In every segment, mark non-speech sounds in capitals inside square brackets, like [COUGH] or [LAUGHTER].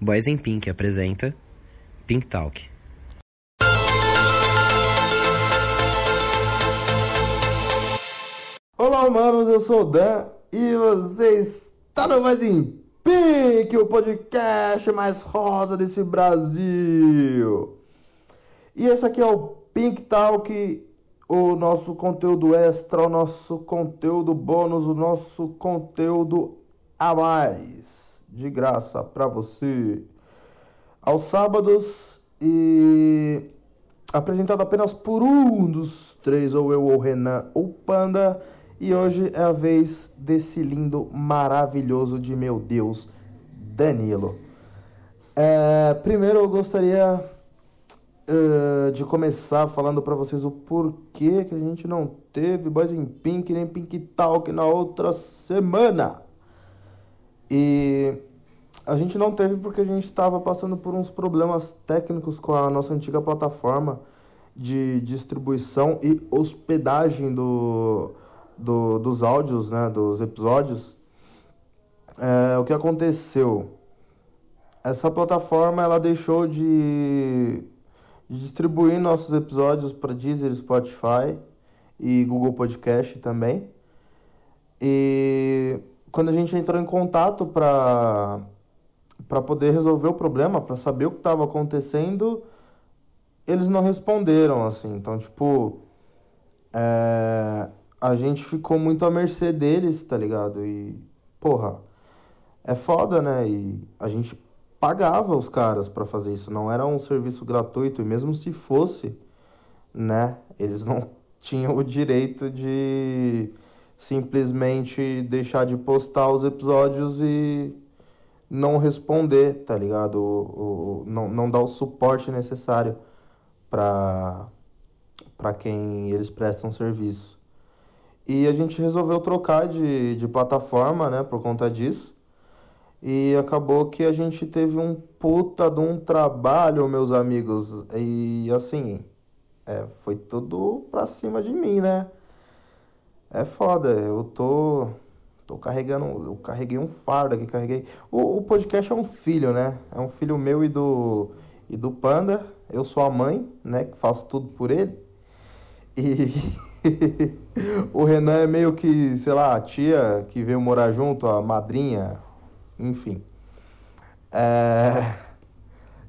Boys in Pink apresenta Pink Talk. Olá, humanos, eu sou o Dan e você está no Mais em Pink, o podcast mais rosa desse Brasil. E esse aqui é o Pink Talk, o nosso conteúdo extra, o nosso conteúdo bônus, o nosso conteúdo a mais, de graça para você. Aos sábados e apresentado apenas por um dos três, ou eu, ou Renan, ou Panda. E hoje é a vez desse lindo, maravilhoso de meu Deus, Danilo. É, primeiro eu gostaria uh, de começar falando para vocês o porquê que a gente não teve Boys in Pink nem Pink Talk na outra semana. E a gente não teve porque a gente estava passando por uns problemas técnicos com a nossa antiga plataforma de distribuição e hospedagem do do, dos áudios, né, dos episódios, é, o que aconteceu? Essa plataforma ela deixou de, de distribuir nossos episódios para Deezer, Spotify e Google Podcast também. E quando a gente entrou em contato para para poder resolver o problema, para saber o que estava acontecendo, eles não responderam assim. Então, tipo, é, a gente ficou muito à mercê deles, tá ligado? E, porra, é foda, né? E a gente pagava os caras para fazer isso, não era um serviço gratuito, e mesmo se fosse, né, eles não [LAUGHS] tinham o direito de simplesmente deixar de postar os episódios e não responder, tá ligado? O, o, não, não dar o suporte necessário para para quem eles prestam serviço. E a gente resolveu trocar de, de plataforma, né, por conta disso. E acabou que a gente teve um puta de um trabalho, meus amigos. E assim, é, foi tudo pra cima de mim, né? É foda, eu tô. Tô carregando. Eu carreguei um fardo aqui, carreguei. O, o podcast é um filho, né? É um filho meu e do. E do Panda. Eu sou a mãe, né? Que faço tudo por ele. E. [LAUGHS] o Renan é meio que, sei lá, a tia que veio morar junto, a madrinha, enfim. É...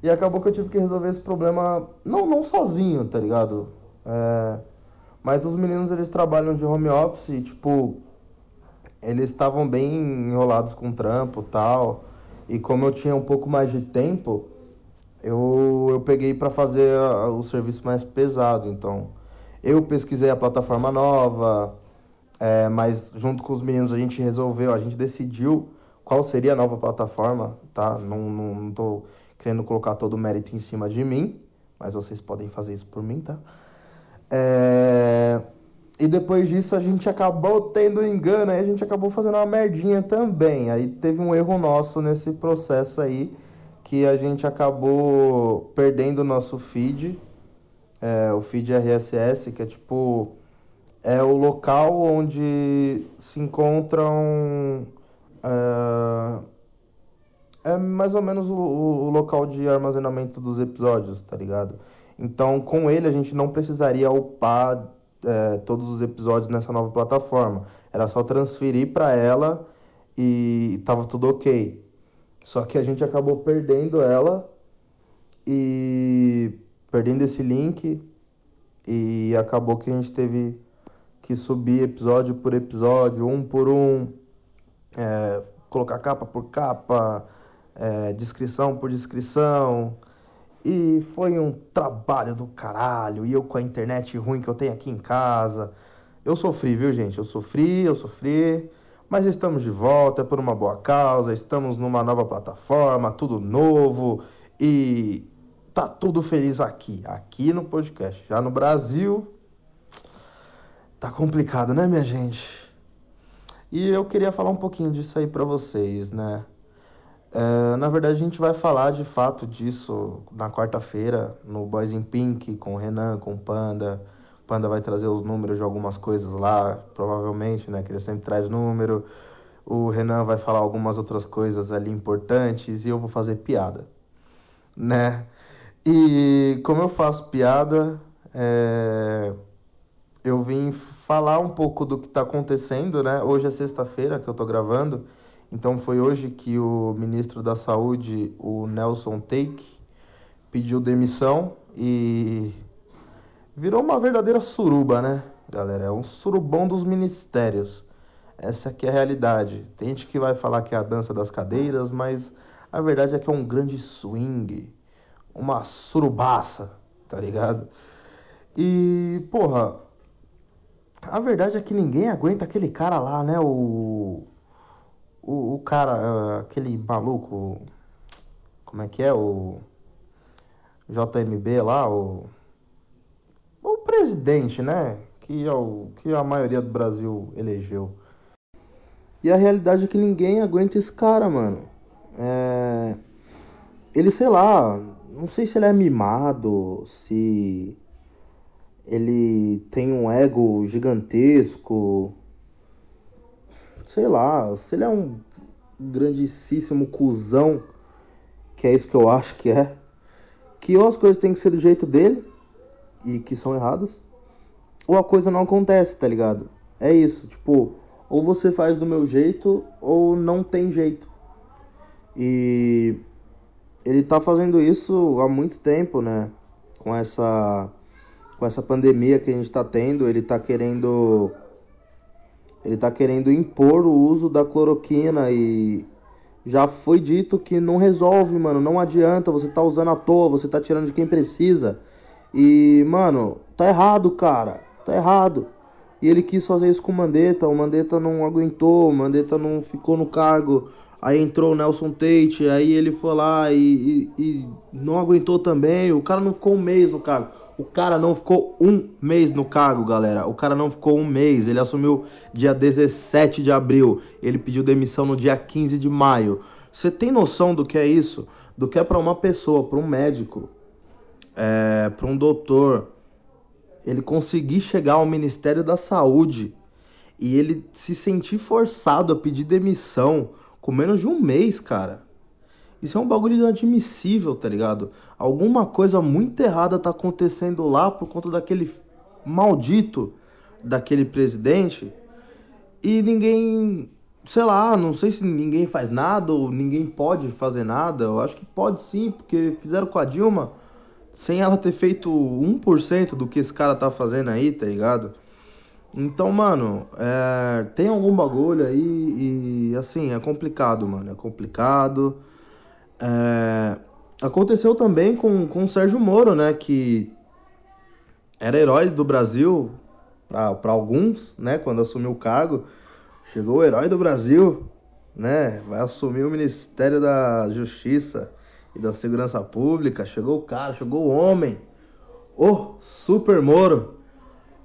E acabou que eu tive que resolver esse problema, não, não sozinho, tá ligado? É... Mas os meninos, eles trabalham de home office e, tipo, eles estavam bem enrolados com trampo tal. E como eu tinha um pouco mais de tempo, eu, eu peguei para fazer o serviço mais pesado, então... Eu pesquisei a plataforma nova, é, mas junto com os meninos a gente resolveu, a gente decidiu qual seria a nova plataforma, tá? Não, não, não tô querendo colocar todo o mérito em cima de mim, mas vocês podem fazer isso por mim, tá? É... E depois disso a gente acabou tendo engano, aí a gente acabou fazendo uma merdinha também. Aí teve um erro nosso nesse processo aí, que a gente acabou perdendo o nosso feed é, o feed RSS, que é tipo é o local onde se encontram é, é mais ou menos o, o, local de armazenamento dos episódios, tá ligado? Então, com ele a gente não precisaria upar é, todos os episódios nessa nova plataforma. Era só transferir para ela e tava tudo ok. Só que a gente acabou perdendo ela e perdendo esse link e acabou que a gente teve que subir episódio por episódio, um por um, é, colocar capa por capa, é, descrição por descrição. E foi um trabalho do caralho. E eu com a internet ruim que eu tenho aqui em casa. Eu sofri, viu, gente? Eu sofri, eu sofri. Mas estamos de volta, por uma boa causa. Estamos numa nova plataforma, tudo novo. E tá tudo feliz aqui, aqui no podcast. Já no Brasil, tá complicado, né, minha gente? E eu queria falar um pouquinho disso aí para vocês, né? É, na verdade, a gente vai falar de fato disso na quarta-feira, no Boys in Pink, com o Renan, com o Panda. O Panda vai trazer os números de algumas coisas lá, provavelmente, né? Que ele sempre traz número. o Renan vai falar algumas outras coisas ali importantes e eu vou fazer piada, né? E como eu faço piada, é... eu vim falar um pouco do que está acontecendo, né? Hoje é sexta-feira que eu tô gravando, então foi hoje que o ministro da Saúde, o Nelson Take, pediu demissão e virou uma verdadeira suruba, né, galera? É um surubão dos ministérios. Essa aqui é a realidade. Tem gente que vai falar que é a dança das cadeiras, mas a verdade é que é um grande swing, uma surubaça, tá ligado? E, porra, a verdade é que ninguém aguenta aquele cara lá, né? O. O, o cara, aquele maluco. Como é que é? O. JMB lá, o. O presidente, né? Que, é o, que a maioria do Brasil elegeu. E a realidade é que ninguém aguenta esse cara, mano. É... Ele, sei lá, não sei se ele é mimado, se ele tem um ego gigantesco. Sei lá, se ele é um grandíssimo cuzão, que é isso que eu acho que é. Que ou as coisas têm que ser do jeito dele, e que são erradas, ou a coisa não acontece, tá ligado? É isso, tipo, ou você faz do meu jeito ou não tem jeito. E ele tá fazendo isso há muito tempo, né? Com essa com essa pandemia que a gente tá tendo, ele tá querendo ele tá querendo impor o uso da cloroquina e já foi dito que não resolve, mano, não adianta, você tá usando à toa, você tá tirando de quem precisa. E, mano, tá errado, cara. Tá errado. E ele quis fazer isso com o Mandetta, o Mandetta não aguentou, o Mandetta não ficou no cargo. Aí entrou o Nelson Tate, aí ele foi lá e, e, e, não aguentou também. O cara não ficou um mês no cargo. O cara não ficou um mês no cargo, galera. O cara não ficou um mês. Ele assumiu dia 17 de abril. Ele pediu demissão no dia 15 de maio. Você tem noção do que é isso? Do que é para uma pessoa, para um médico, é, para um doutor, ele conseguir chegar ao Ministério da Saúde e ele se sentir forçado a pedir demissão com menos de um mês, cara. Isso é um bagulho inadmissível, tá ligado? Alguma coisa muito errada tá acontecendo lá por conta daquele maldito daquele presidente e ninguém, sei lá, não sei se ninguém faz nada ou ninguém pode fazer nada. Eu acho que pode sim, porque fizeram com a Dilma sem ela ter feito 1% do que esse cara tá fazendo aí, tá ligado? Então, mano, é, tem algum bagulho aí e assim, é complicado, mano. É complicado. É, aconteceu também com, com o Sérgio Moro, né? Que era herói do Brasil para alguns, né? Quando assumiu o cargo. Chegou o herói do Brasil, né? Vai assumir o Ministério da Justiça e da Segurança Pública. Chegou o cara, chegou o homem. O Super Moro.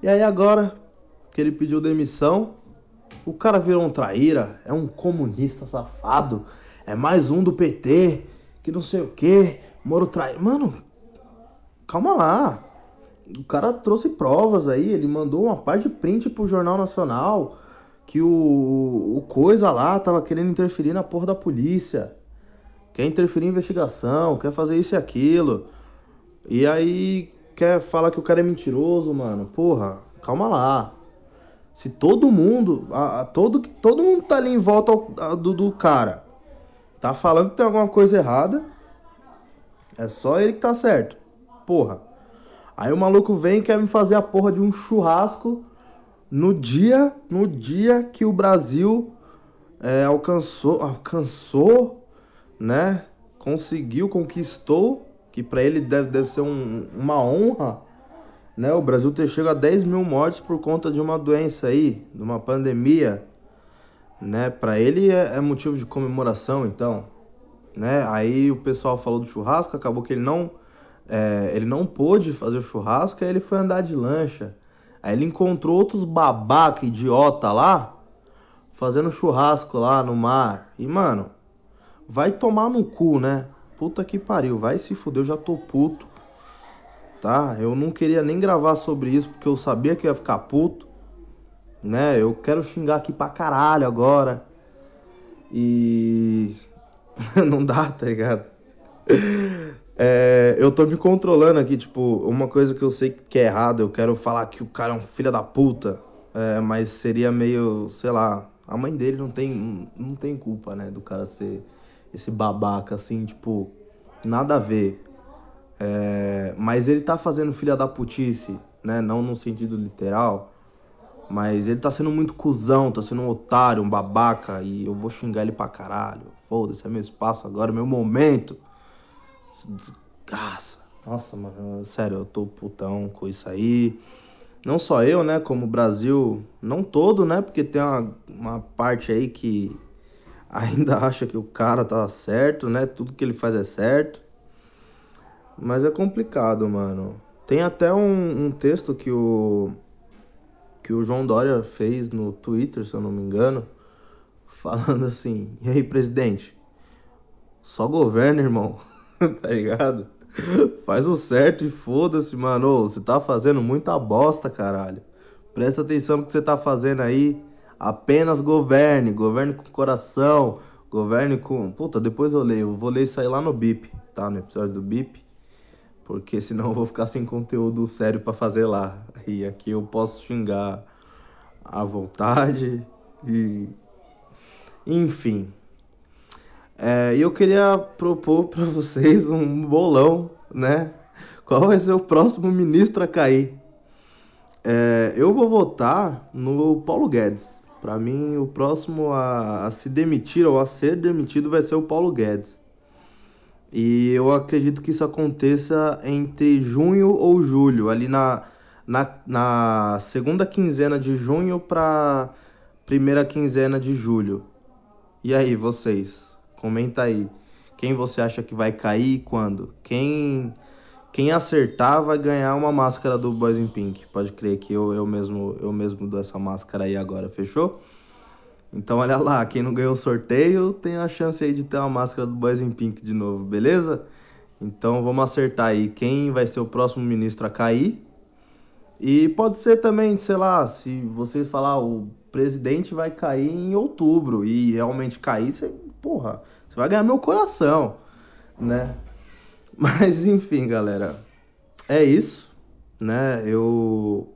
E aí agora que ele pediu demissão, o cara virou um traíra, é um comunista safado, é mais um do PT, que não sei o que, Moro trai. Mano, calma lá. O cara trouxe provas aí, ele mandou uma parte de print pro Jornal Nacional que o, o coisa lá tava querendo interferir na porra da polícia quer interferir em investigação, quer fazer isso e aquilo. E aí quer falar que o cara é mentiroso, mano. Porra, calma lá. Se todo mundo, a, a, todo, todo mundo tá ali em volta ao, a, do, do cara, tá falando que tem alguma coisa errada, é só ele que tá certo. Porra. Aí o maluco vem e quer me fazer a porra de um churrasco no dia, no dia que o Brasil é, alcançou, alcançou né? Conseguiu, conquistou, que para ele deve, deve ser um, uma honra, né? O Brasil ter chegado a 10 mil mortes por conta de uma doença aí, de uma pandemia, né? Para ele é, é motivo de comemoração, então, né? Aí o pessoal falou do churrasco, acabou que ele não, é, ele não pôde fazer o churrasco, aí ele foi andar de lancha. Aí ele encontrou outros babaca idiota lá, fazendo churrasco lá no mar. E, mano, Vai tomar no cu, né? Puta que pariu, vai se fuder, eu já tô puto. Tá? Eu não queria nem gravar sobre isso porque eu sabia que ia ficar puto. Né? Eu quero xingar aqui pra caralho agora. E [LAUGHS] não dá, tá ligado? É, eu tô me controlando aqui, tipo, uma coisa que eu sei que é errado, eu quero falar que o cara é um filho da puta, é, mas seria meio, sei lá, a mãe dele não tem, não tem culpa, né, do cara ser esse babaca, assim, tipo, nada a ver. É, mas ele tá fazendo filha da putice, né, não no sentido literal, mas ele tá sendo muito cuzão, tá sendo um otário, um babaca, e eu vou xingar ele pra caralho. Foda-se, é meu espaço agora, é meu momento. Desgraça. Nossa, mano, sério, eu tô putão com isso aí. Não só eu, né, como o Brasil, não todo, né, porque tem uma, uma parte aí que ainda [LAUGHS] acha que o cara tá certo, né, tudo que ele faz é certo. Mas é complicado, mano. Tem até um, um texto que o que o João Dória fez no Twitter, se eu não me engano, [LAUGHS] falando assim: "E aí, presidente? Só governa, irmão." [LAUGHS] tá ligado? Faz o certo e foda-se, mano. Você tá fazendo muita bosta, caralho. Presta atenção no que você tá fazendo aí. Apenas governe, governe com coração, governe com. Puta, depois eu leio. Eu vou ler isso aí lá no BIP, tá? No episódio do BIP. Porque senão eu vou ficar sem conteúdo sério para fazer lá. E aqui eu posso xingar à vontade e. Enfim. É, eu queria propor para [LAUGHS] vocês um bolão, né? Qual vai ser o próximo ministro a cair? É, eu vou votar no Paulo Guedes. Para mim, o próximo a, a, se demitir ou a ser demitido vai ser o Paulo Guedes. E eu acredito que isso aconteça entre junho ou julho, ali na, na, na segunda quinzena de junho para primeira quinzena de julho. E aí, vocês? Comenta aí. Quem você acha que vai cair e quando? Quem quem acertar vai ganhar uma máscara do Boys in Pink. Pode crer que eu, eu mesmo eu mesmo dou essa máscara aí agora, fechou? Então olha lá, quem não ganhou o sorteio tem a chance aí de ter uma máscara do Boys in Pink de novo, beleza? Então vamos acertar aí quem vai ser o próximo ministro a cair. E pode ser também, sei lá, se você falar o presidente vai cair em outubro e realmente cair, você, porra, você vai ganhar meu coração, né? [LAUGHS] Mas enfim, galera, é isso, né? Eu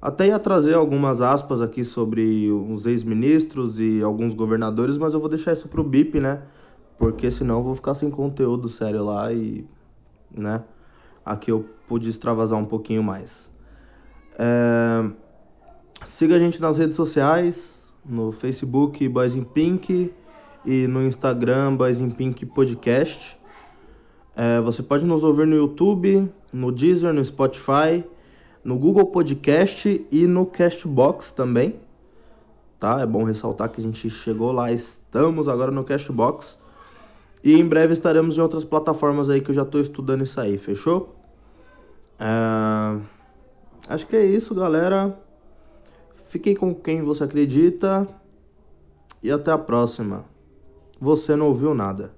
até ia trazer algumas aspas aqui sobre uns ex-ministros e alguns governadores, mas eu vou deixar isso pro BIP, né? Porque senão eu vou ficar sem conteúdo sério lá e, né? Aqui eu pude extravasar um pouquinho mais. É... Siga a gente nas redes sociais, no Facebook Boys in Pink e no Instagram Boys in Pink Podcast. É, você pode nos ouvir no YouTube, no Deezer, no Spotify, no Google Podcast e no Castbox também. Tá? É bom ressaltar que a gente chegou lá, estamos agora no Castbox. E em breve estaremos em outras plataformas aí que eu já estou estudando isso aí, fechou? É... Acho que é isso, galera. Fiquem com quem você acredita. E até a próxima. Você não ouviu nada.